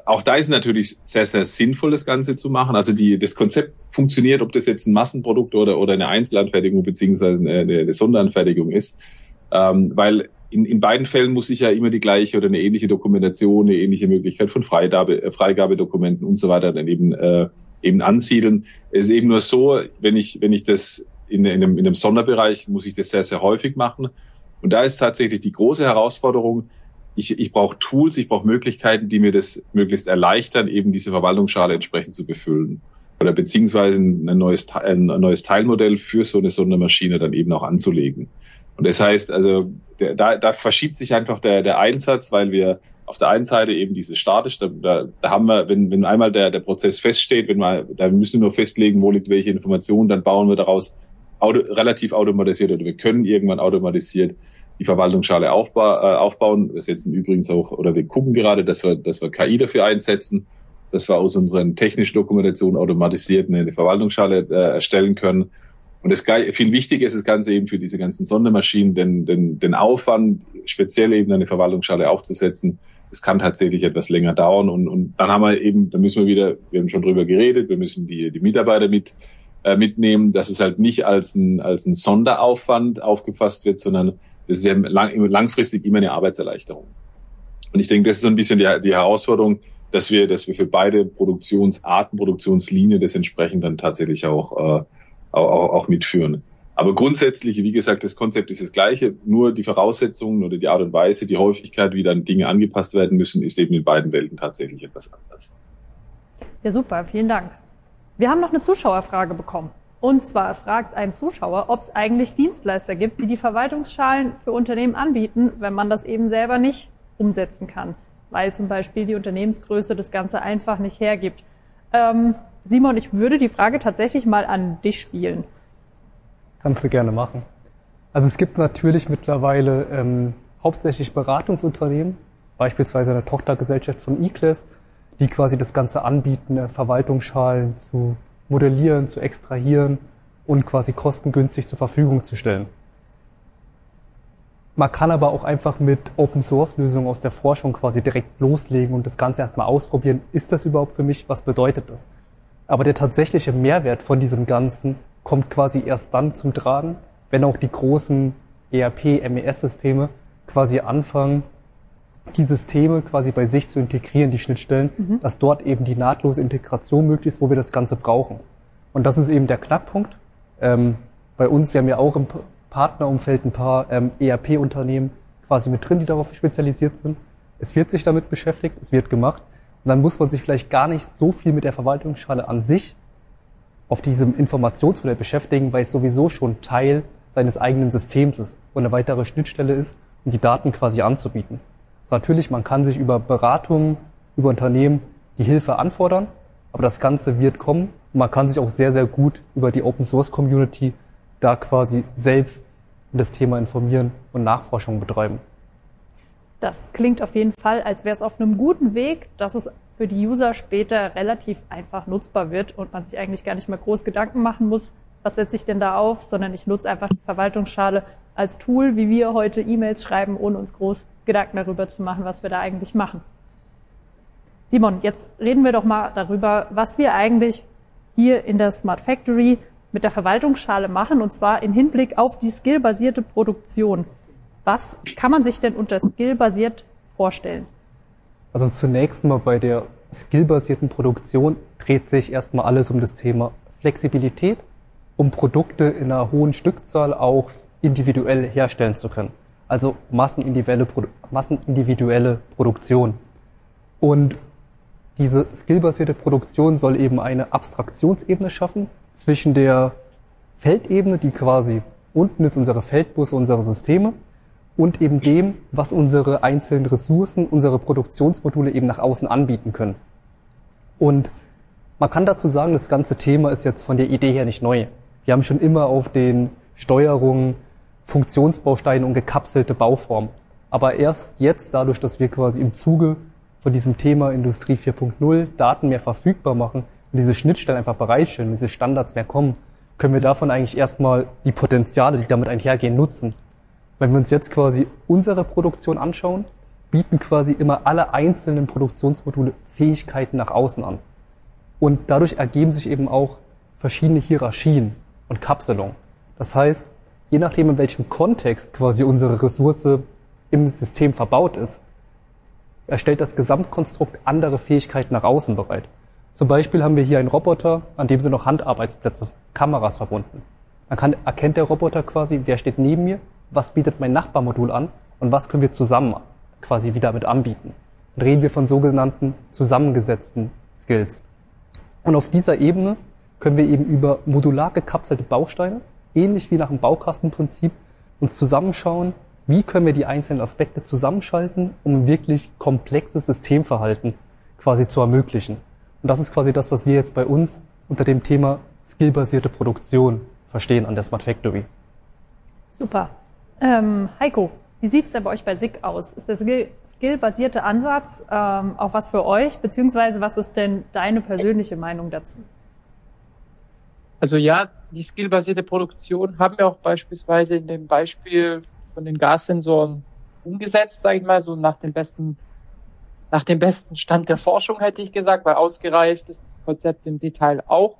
auch da ist natürlich sehr, sehr sinnvoll, das Ganze zu machen. Also die, das Konzept funktioniert, ob das jetzt ein Massenprodukt oder, oder eine Einzelanfertigung beziehungsweise eine, eine Sonderanfertigung ist. Ähm, weil in, in beiden Fällen muss ich ja immer die gleiche oder eine ähnliche Dokumentation, eine ähnliche Möglichkeit von Freigabe, äh, Freigabedokumenten und so weiter dann eben, äh, eben ansiedeln. Es ist eben nur so, wenn ich, wenn ich das in, in, einem, in einem Sonderbereich muss ich das sehr, sehr häufig machen. Und da ist tatsächlich die große Herausforderung, ich, ich brauche Tools, ich brauche Möglichkeiten, die mir das möglichst erleichtern, eben diese Verwaltungsschale entsprechend zu befüllen. Oder beziehungsweise ein neues, ein neues Teilmodell für so eine Sondermaschine dann eben auch anzulegen. Und das heißt, also der, da, da verschiebt sich einfach der, der Einsatz, weil wir auf der einen Seite eben diese statisch, da, da, da haben wir, wenn, wenn einmal der, der Prozess feststeht, wenn wir, da müssen wir nur festlegen, wo liegt welche Information, dann bauen wir daraus auto, relativ automatisiert oder wir können irgendwann automatisiert die Verwaltungsschale aufba äh, aufbauen. Wir setzen übrigens auch, oder wir gucken gerade, dass wir, dass wir KI dafür einsetzen, dass wir aus unseren technischen Dokumentationen automatisiert eine Verwaltungsschale äh, erstellen können. Und das viel wichtiger ist das Ganze eben für diese ganzen Sondermaschinen, denn, denn den Aufwand, speziell eben eine Verwaltungsschale aufzusetzen, das kann tatsächlich etwas länger dauern. Und, und dann haben wir eben, da müssen wir wieder, wir haben schon drüber geredet, wir müssen die, die Mitarbeiter mit äh, mitnehmen, dass es halt nicht als ein, als ein Sonderaufwand aufgefasst wird, sondern das ist ja lang, langfristig immer eine Arbeitserleichterung. Und ich denke, das ist so ein bisschen die, die Herausforderung, dass wir, dass wir für beide Produktionsarten, Produktionslinien das entsprechend dann tatsächlich auch, äh, auch, auch mitführen. Aber grundsätzlich, wie gesagt, das Konzept ist das gleiche, nur die Voraussetzungen oder die Art und Weise, die Häufigkeit, wie dann Dinge angepasst werden müssen, ist eben in beiden Welten tatsächlich etwas anders. Ja, super, vielen Dank. Wir haben noch eine Zuschauerfrage bekommen. Und zwar fragt ein Zuschauer, ob es eigentlich Dienstleister gibt, die die Verwaltungsschalen für Unternehmen anbieten, wenn man das eben selber nicht umsetzen kann, weil zum Beispiel die Unternehmensgröße das Ganze einfach nicht hergibt. Ähm, Simon, ich würde die Frage tatsächlich mal an dich spielen. Kannst du gerne machen. Also es gibt natürlich mittlerweile ähm, hauptsächlich Beratungsunternehmen, beispielsweise eine Tochtergesellschaft von eClass, die quasi das Ganze anbieten, äh, Verwaltungsschalen zu modellieren, zu extrahieren und quasi kostengünstig zur Verfügung zu stellen. Man kann aber auch einfach mit Open Source Lösungen aus der Forschung quasi direkt loslegen und das Ganze erstmal ausprobieren. Ist das überhaupt für mich? Was bedeutet das? Aber der tatsächliche Mehrwert von diesem Ganzen kommt quasi erst dann zum Tragen, wenn auch die großen ERP, MES-Systeme quasi anfangen, die Systeme quasi bei sich zu integrieren, die Schnittstellen, mhm. dass dort eben die nahtlose Integration möglich ist, wo wir das Ganze brauchen. Und das ist eben der Knackpunkt. Ähm, bei uns, wir haben ja auch im Partnerumfeld ein paar ähm, ERP-Unternehmen quasi mit drin, die darauf spezialisiert sind. Es wird sich damit beschäftigt, es wird gemacht. Und dann muss man sich vielleicht gar nicht so viel mit der Verwaltungsschale an sich auf diesem Informationsmodell beschäftigen, weil es sowieso schon Teil seines eigenen Systems ist und eine weitere Schnittstelle ist, um die Daten quasi anzubieten. Natürlich, man kann sich über Beratungen, über Unternehmen die Hilfe anfordern, aber das Ganze wird kommen. Und man kann sich auch sehr, sehr gut über die Open Source Community da quasi selbst das Thema informieren und Nachforschung betreiben. Das klingt auf jeden Fall, als wäre es auf einem guten Weg, dass es für die User später relativ einfach nutzbar wird und man sich eigentlich gar nicht mehr groß Gedanken machen muss, was setze ich denn da auf, sondern ich nutze einfach die Verwaltungsschale als Tool, wie wir heute E-Mails schreiben, ohne uns groß Gedanken darüber zu machen, was wir da eigentlich machen. Simon, jetzt reden wir doch mal darüber, was wir eigentlich hier in der Smart Factory mit der Verwaltungsschale machen, und zwar in Hinblick auf die skillbasierte Produktion. Was kann man sich denn unter skillbasiert vorstellen? Also zunächst mal bei der skillbasierten Produktion dreht sich erstmal alles um das Thema Flexibilität, um Produkte in einer hohen Stückzahl auch individuell herstellen zu können also massenindividuelle, massenindividuelle Produktion. Und diese skillbasierte Produktion soll eben eine Abstraktionsebene schaffen zwischen der Feldebene, die quasi unten ist, unsere Feldbusse, unsere Systeme, und eben dem, was unsere einzelnen Ressourcen, unsere Produktionsmodule eben nach außen anbieten können. Und man kann dazu sagen, das ganze Thema ist jetzt von der Idee her nicht neu. Wir haben schon immer auf den Steuerungen Funktionsbausteine und gekapselte Bauformen. Aber erst jetzt, dadurch, dass wir quasi im Zuge von diesem Thema Industrie 4.0 Daten mehr verfügbar machen und diese Schnittstellen einfach bereitstellen, diese Standards mehr kommen, können wir davon eigentlich erstmal die Potenziale, die damit einhergehen, nutzen. Wenn wir uns jetzt quasi unsere Produktion anschauen, bieten quasi immer alle einzelnen Produktionsmodule Fähigkeiten nach außen an. Und dadurch ergeben sich eben auch verschiedene Hierarchien und Kapselungen. Das heißt, je nachdem, in welchem Kontext quasi unsere Ressource im System verbaut ist, erstellt das Gesamtkonstrukt andere Fähigkeiten nach außen bereit. Zum Beispiel haben wir hier einen Roboter, an dem sind noch Handarbeitsplätze, Kameras verbunden. Dann kann, erkennt der Roboter quasi, wer steht neben mir, was bietet mein Nachbarmodul an und was können wir zusammen quasi wieder mit anbieten. Dann reden wir von sogenannten zusammengesetzten Skills. Und auf dieser Ebene können wir eben über modular gekapselte Bausteine, ähnlich wie nach dem Baukastenprinzip, uns zusammenschauen, wie können wir die einzelnen Aspekte zusammenschalten, um ein wirklich komplexes Systemverhalten quasi zu ermöglichen. Und das ist quasi das, was wir jetzt bei uns unter dem Thema skillbasierte Produktion verstehen an der Smart Factory. Super. Ähm, Heiko, wie sieht's denn bei euch bei SIG aus? Ist der skillbasierte Ansatz ähm, auch was für euch, beziehungsweise was ist denn deine persönliche Meinung dazu? Also ja, die skillbasierte Produktion haben wir auch beispielsweise in dem Beispiel von den Gassensoren umgesetzt, sage ich mal, so nach dem besten, nach dem besten Stand der Forschung hätte ich gesagt, weil ausgereift ist das Konzept im Detail auch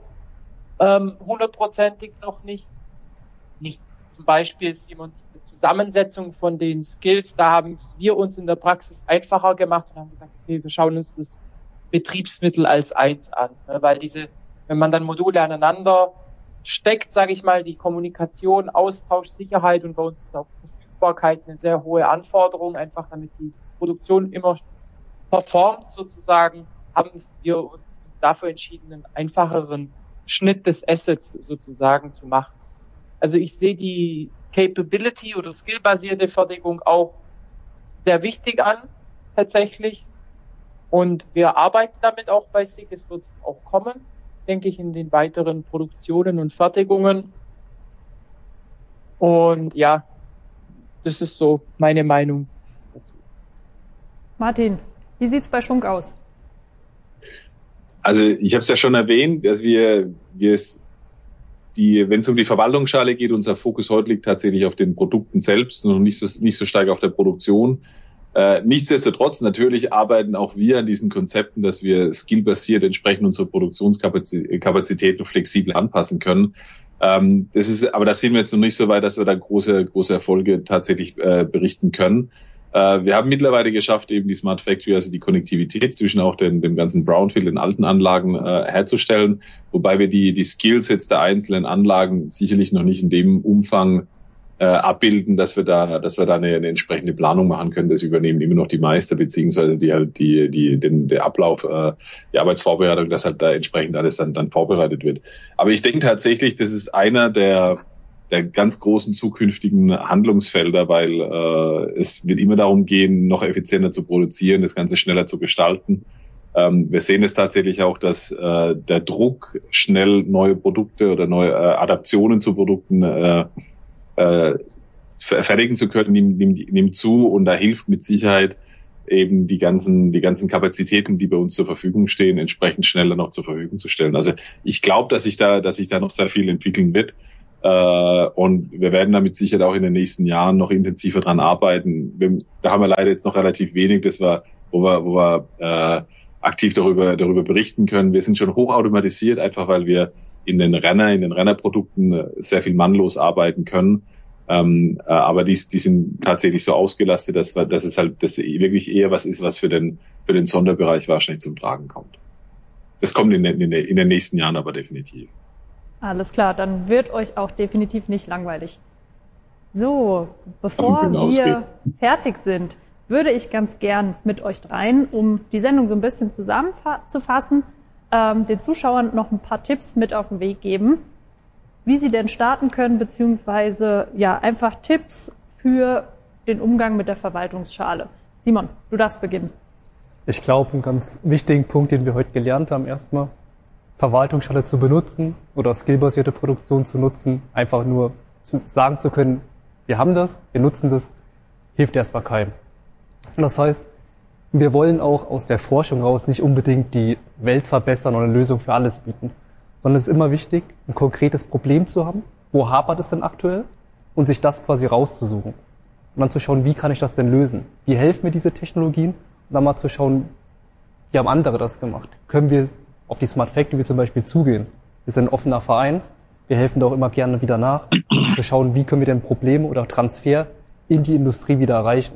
ähm, hundertprozentig noch nicht. Nicht zum Beispiel Simon diese Zusammensetzung von den Skills, da haben wir uns in der Praxis einfacher gemacht und haben gesagt, okay, wir schauen uns das Betriebsmittel als eins an, ne, weil diese, wenn man dann Module aneinander steckt, sage ich mal, die Kommunikation, Austausch, Sicherheit und bei uns ist auch Verfügbarkeit eine sehr hohe Anforderung, einfach damit die Produktion immer performt sozusagen, haben wir uns dafür entschieden, einen einfacheren Schnitt des Assets sozusagen zu machen. Also ich sehe die Capability oder skillbasierte Fertigung auch sehr wichtig an, tatsächlich. Und wir arbeiten damit auch bei SIG. Es wird auch kommen, denke ich, in den weiteren Produktionen und Fertigungen. Und ja, das ist so meine Meinung dazu. Martin, wie sieht's bei Schunk aus? Also ich habe es ja schon erwähnt, dass wir, wir die, wenn es um die Verwaltungsschale geht, unser Fokus heute liegt tatsächlich auf den Produkten selbst und nicht so, nicht so stark auf der Produktion. Äh, nichtsdestotrotz, natürlich arbeiten auch wir an diesen Konzepten, dass wir skillbasiert entsprechend unsere Produktionskapazitäten flexibel anpassen können. Ähm, das ist, aber da sind wir jetzt noch nicht so weit, dass wir da große, große Erfolge tatsächlich äh, berichten können. Äh, wir haben mittlerweile geschafft, eben die Smart Factory, also die Konnektivität zwischen auch den, dem ganzen Brownfield, den alten Anlagen äh, herzustellen, wobei wir die, die Skillsets der einzelnen Anlagen sicherlich noch nicht in dem Umfang äh, abbilden, dass wir da, dass wir da eine, eine entsprechende Planung machen können. Das übernehmen immer noch die Meister beziehungsweise die halt die die den der Ablauf, äh, die Arbeitsvorbereitung, dass halt da entsprechend alles dann dann vorbereitet wird. Aber ich denke tatsächlich, das ist einer der der ganz großen zukünftigen Handlungsfelder, weil äh, es wird immer darum gehen, noch effizienter zu produzieren, das Ganze schneller zu gestalten. Ähm, wir sehen es tatsächlich auch, dass äh, der Druck, schnell neue Produkte oder neue äh, Adaptionen zu Produkten äh, äh, fertigen zu können, nimmt, nimmt, nimmt zu und da hilft mit Sicherheit eben die ganzen, die ganzen Kapazitäten, die bei uns zur Verfügung stehen, entsprechend schneller noch zur Verfügung zu stellen. Also ich glaube, dass sich da, dass sich da noch sehr viel entwickeln wird. Äh, und wir werden damit sicher auch in den nächsten Jahren noch intensiver dran arbeiten. Wir, da haben wir leider jetzt noch relativ wenig, das war, wo wir, wo wir äh, aktiv darüber, darüber berichten können. Wir sind schon hochautomatisiert, einfach weil wir in den Renner, in den Rennerprodukten äh, sehr viel mannlos arbeiten können. Ähm, äh, aber die, die sind tatsächlich so ausgelastet, dass, dass es halt das wirklich eher was ist, was für den, für den Sonderbereich wahrscheinlich zum Tragen kommt. Das kommt in, in, in den nächsten Jahren aber definitiv. Alles klar, dann wird euch auch definitiv nicht langweilig. So, bevor genau, wir fertig sind, würde ich ganz gern mit euch dreien, um die Sendung so ein bisschen zusammenzufassen, ähm, den Zuschauern noch ein paar Tipps mit auf den Weg geben, wie sie denn starten können, beziehungsweise ja einfach Tipps für den Umgang mit der Verwaltungsschale. Simon, du darfst beginnen. Ich glaube, einen ganz wichtigen Punkt, den wir heute gelernt haben, erstmal, Verwaltungsschale zu benutzen oder skillbasierte Produktion zu nutzen, einfach nur zu sagen zu können, wir haben das, wir nutzen das, hilft erstmal keinem. Das heißt, wir wollen auch aus der Forschung raus nicht unbedingt die Welt verbessern oder eine Lösung für alles bieten, sondern es ist immer wichtig, ein konkretes Problem zu haben, wo hapert es denn aktuell und sich das quasi rauszusuchen. Und dann zu schauen, wie kann ich das denn lösen? Wie helfen mir diese Technologien? Und dann mal zu schauen, wie haben andere das gemacht? Können wir auf die Smart Factory zum Beispiel zugehen? Wir sind ein offener Verein. Wir helfen da auch immer gerne wieder nach, zu schauen, wie können wir denn Probleme oder Transfer in die Industrie wieder erreichen.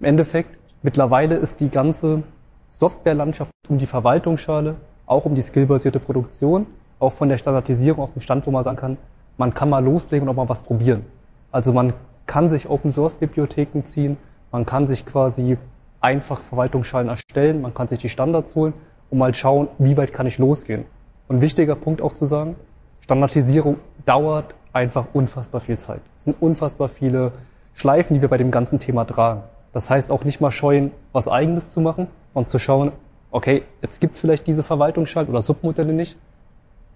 Im Endeffekt, mittlerweile ist die ganze Softwarelandschaft um die Verwaltungsschale, auch um die skillbasierte Produktion, auch von der Standardisierung auf dem Stand, wo man sagen kann, man kann mal loslegen und auch mal was probieren. Also man kann sich Open Source Bibliotheken ziehen, man kann sich quasi einfach Verwaltungsschalen erstellen, man kann sich die Standards holen und mal schauen, wie weit kann ich losgehen. Und wichtiger Punkt auch zu sagen, Standardisierung dauert einfach unfassbar viel Zeit. Es sind unfassbar viele Schleifen, die wir bei dem ganzen Thema tragen. Das heißt auch nicht mal scheuen, was eigenes zu machen und zu schauen, okay, jetzt gibt's vielleicht diese Verwaltungsschalt oder Submodelle nicht.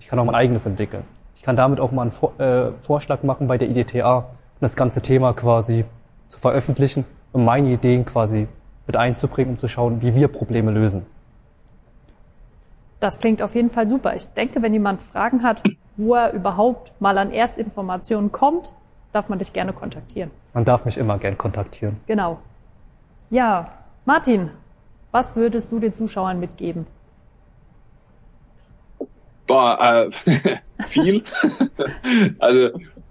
Ich kann auch mein eigenes entwickeln. Ich kann damit auch mal einen Vor äh, Vorschlag machen bei der IDTA und das ganze Thema quasi zu veröffentlichen und meine Ideen quasi mit einzubringen, um zu schauen, wie wir Probleme lösen. Das klingt auf jeden Fall super. Ich denke, wenn jemand Fragen hat, wo er überhaupt mal an Erstinformationen kommt, darf man dich gerne kontaktieren. Man darf mich immer gern kontaktieren. Genau. Ja, Martin, was würdest du den Zuschauern mitgeben? Boah, äh, viel. also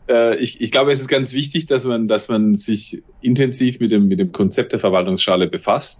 äh, ich, ich glaube, es ist ganz wichtig, dass man, dass man sich intensiv mit dem, mit dem Konzept der Verwaltungsschale befasst,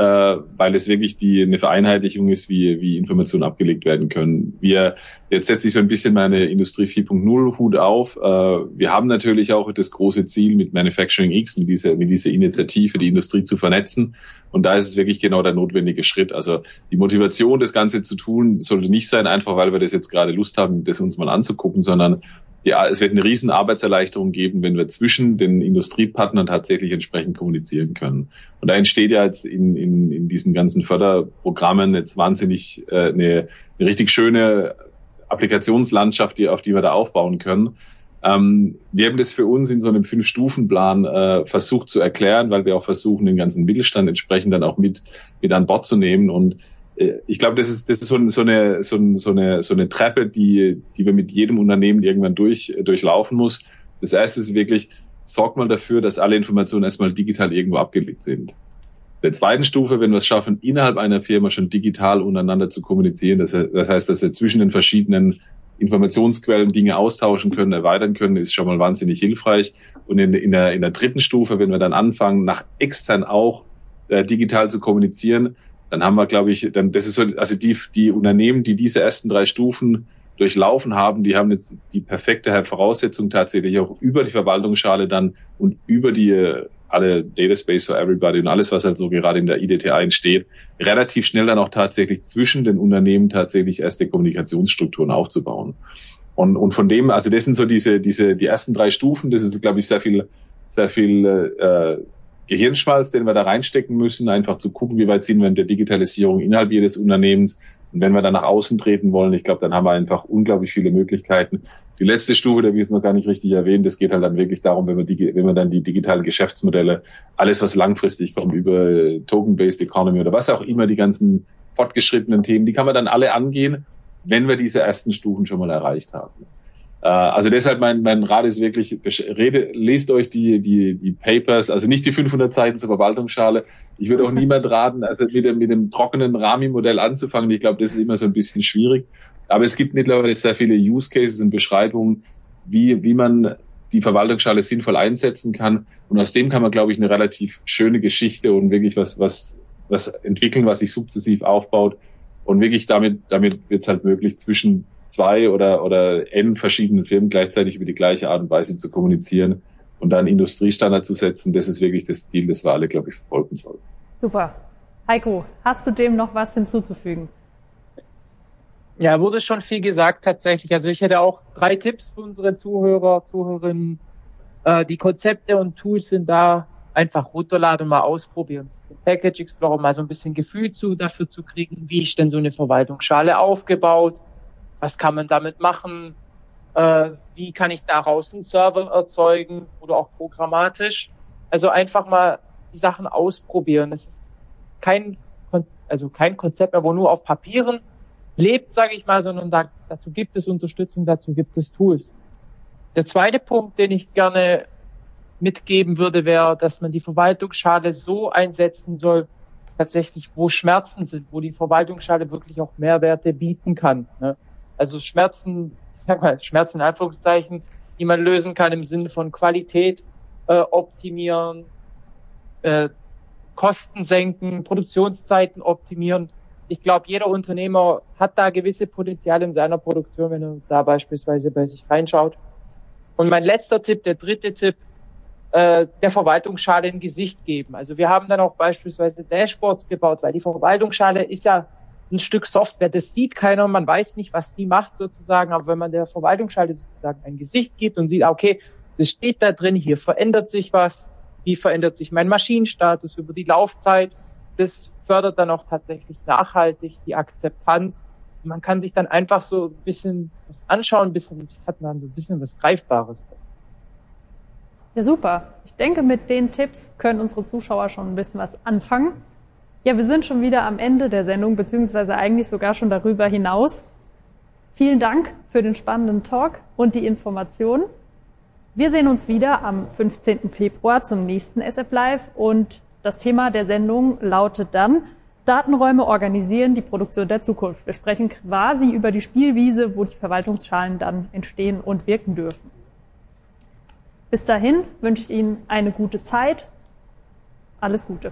äh, weil es wirklich die eine Vereinheitlichung ist, wie, wie Informationen abgelegt werden können. Wir, jetzt setze ich so ein bisschen meine Industrie 4.0 Hut auf. Äh, wir haben natürlich auch das große Ziel mit Manufacturing X, mit dieser, mit dieser Initiative, die Industrie zu vernetzen. Und da ist es wirklich genau der notwendige Schritt. Also die Motivation, das Ganze zu tun, sollte nicht sein, einfach weil wir das jetzt gerade Lust haben, das uns mal anzugucken, sondern ja, es wird eine riesen Arbeitserleichterung geben, wenn wir zwischen den Industriepartnern tatsächlich entsprechend kommunizieren können. Und da entsteht ja jetzt in, in, in diesen ganzen Förderprogrammen jetzt wahnsinnig äh, eine, eine richtig schöne Applikationslandschaft, die, auf die wir da aufbauen können. Ähm, wir haben das für uns in so einem Fünf-Stufen-Plan äh, versucht zu erklären, weil wir auch versuchen, den ganzen Mittelstand entsprechend dann auch mit, mit an Bord zu nehmen. Und ich glaube, das ist, das ist so, so, eine, so, eine, so eine Treppe, die, die wir mit jedem Unternehmen irgendwann durch, durchlaufen muss. Das erste ist wirklich, sorgt mal dafür, dass alle Informationen erstmal digital irgendwo abgelegt sind. Der zweiten Stufe, wenn wir es schaffen, innerhalb einer Firma schon digital untereinander zu kommunizieren, das, das heißt, dass wir zwischen den verschiedenen Informationsquellen Dinge austauschen können, erweitern können, ist schon mal wahnsinnig hilfreich. Und in, in, der, in der dritten Stufe, wenn wir dann anfangen, nach extern auch äh, digital zu kommunizieren, dann haben wir, glaube ich, dann das ist so, also die, die Unternehmen, die diese ersten drei Stufen durchlaufen haben, die haben jetzt die perfekte Voraussetzung tatsächlich auch über die Verwaltungsschale dann und über die äh, alle Data Space for Everybody und alles, was halt so gerade in der IDTA entsteht, relativ schnell dann auch tatsächlich zwischen den Unternehmen tatsächlich erste Kommunikationsstrukturen aufzubauen. Und, und von dem, also das sind so diese, diese, die ersten drei Stufen, das ist, glaube ich, sehr viel, sehr viel äh, Gehirnschmalz, den wir da reinstecken müssen, einfach zu gucken, wie weit sind wir in der Digitalisierung innerhalb jedes Unternehmens. Und wenn wir dann nach außen treten wollen, ich glaube, dann haben wir einfach unglaublich viele Möglichkeiten. Die letzte Stufe, da ich es noch gar nicht richtig erwähnt, das geht halt dann wirklich darum, wenn man, die, wenn man dann die digitalen Geschäftsmodelle, alles was langfristig kommt, über Token-Based Economy oder was auch immer, die ganzen fortgeschrittenen Themen, die kann man dann alle angehen, wenn wir diese ersten Stufen schon mal erreicht haben. Äh, also deshalb mein, mein Rat ist wirklich, rede, lest euch die, die, die Papers, also nicht die 500 Seiten zur Verwaltungsschale. Ich würde auch niemand raten, also mit dem, mit dem trockenen Rami-Modell anzufangen. Ich glaube, das ist immer so ein bisschen schwierig. Aber es gibt mittlerweile sehr viele Use Cases und Beschreibungen, wie, wie man die Verwaltungsschale sinnvoll einsetzen kann. Und aus dem kann man, glaube ich, eine relativ schöne Geschichte und wirklich was, was, was entwickeln, was sich sukzessiv aufbaut. Und wirklich damit, damit wird es halt möglich, zwischen zwei oder, oder n verschiedenen Firmen gleichzeitig über die gleiche Art und Weise zu kommunizieren und dann Industriestandard zu setzen. Das ist wirklich das Ziel, das wir alle, glaube ich, verfolgen sollten. Super. Heiko, hast du dem noch was hinzuzufügen? Ja, wurde schon viel gesagt tatsächlich. Also ich hätte auch drei Tipps für unsere Zuhörer, Zuhörerinnen. Äh, die Konzepte und Tools sind da einfach runterladen und mal ausprobieren. Den Package Explorer mal so ein bisschen Gefühl zu, dafür zu kriegen, wie ist denn so eine Verwaltungsschale aufgebaut, was kann man damit machen, äh, wie kann ich daraus einen Server erzeugen oder auch programmatisch. Also einfach mal die Sachen ausprobieren. Es ist kein, also kein Konzept mehr, wo nur auf Papieren lebt, sage ich mal, sondern da, dazu gibt es Unterstützung, dazu gibt es Tools. Der zweite Punkt, den ich gerne mitgeben würde, wäre, dass man die Verwaltungsschale so einsetzen soll, tatsächlich, wo Schmerzen sind, wo die Verwaltungsschale wirklich auch Mehrwerte bieten kann. Ne? Also Schmerzen, sag mal, Schmerzen in Anführungszeichen, die man lösen kann im Sinne von Qualität äh, optimieren, äh, Kosten senken, Produktionszeiten optimieren. Ich glaube, jeder Unternehmer hat da gewisse Potenziale in seiner Produktion, wenn er da beispielsweise bei sich reinschaut. Und mein letzter Tipp, der dritte Tipp, äh, der Verwaltungsschale ein Gesicht geben. Also wir haben dann auch beispielsweise Dashboards gebaut, weil die Verwaltungsschale ist ja ein Stück Software, das sieht keiner, man weiß nicht, was die macht sozusagen, aber wenn man der Verwaltungsschale sozusagen ein Gesicht gibt und sieht, okay, das steht da drin, hier verändert sich was, wie verändert sich mein Maschinenstatus über die Laufzeit, das fördert dann auch tatsächlich nachhaltig die Akzeptanz man kann sich dann einfach so ein bisschen was anschauen, ein bisschen, hat man so ein bisschen was Greifbares. Ja, super. Ich denke, mit den Tipps können unsere Zuschauer schon ein bisschen was anfangen. Ja, wir sind schon wieder am Ende der Sendung, beziehungsweise eigentlich sogar schon darüber hinaus. Vielen Dank für den spannenden Talk und die Informationen. Wir sehen uns wieder am 15. Februar zum nächsten SF Live und das Thema der Sendung lautet dann Datenräume organisieren die Produktion der Zukunft. Wir sprechen quasi über die Spielwiese, wo die Verwaltungsschalen dann entstehen und wirken dürfen. Bis dahin wünsche ich Ihnen eine gute Zeit. Alles Gute.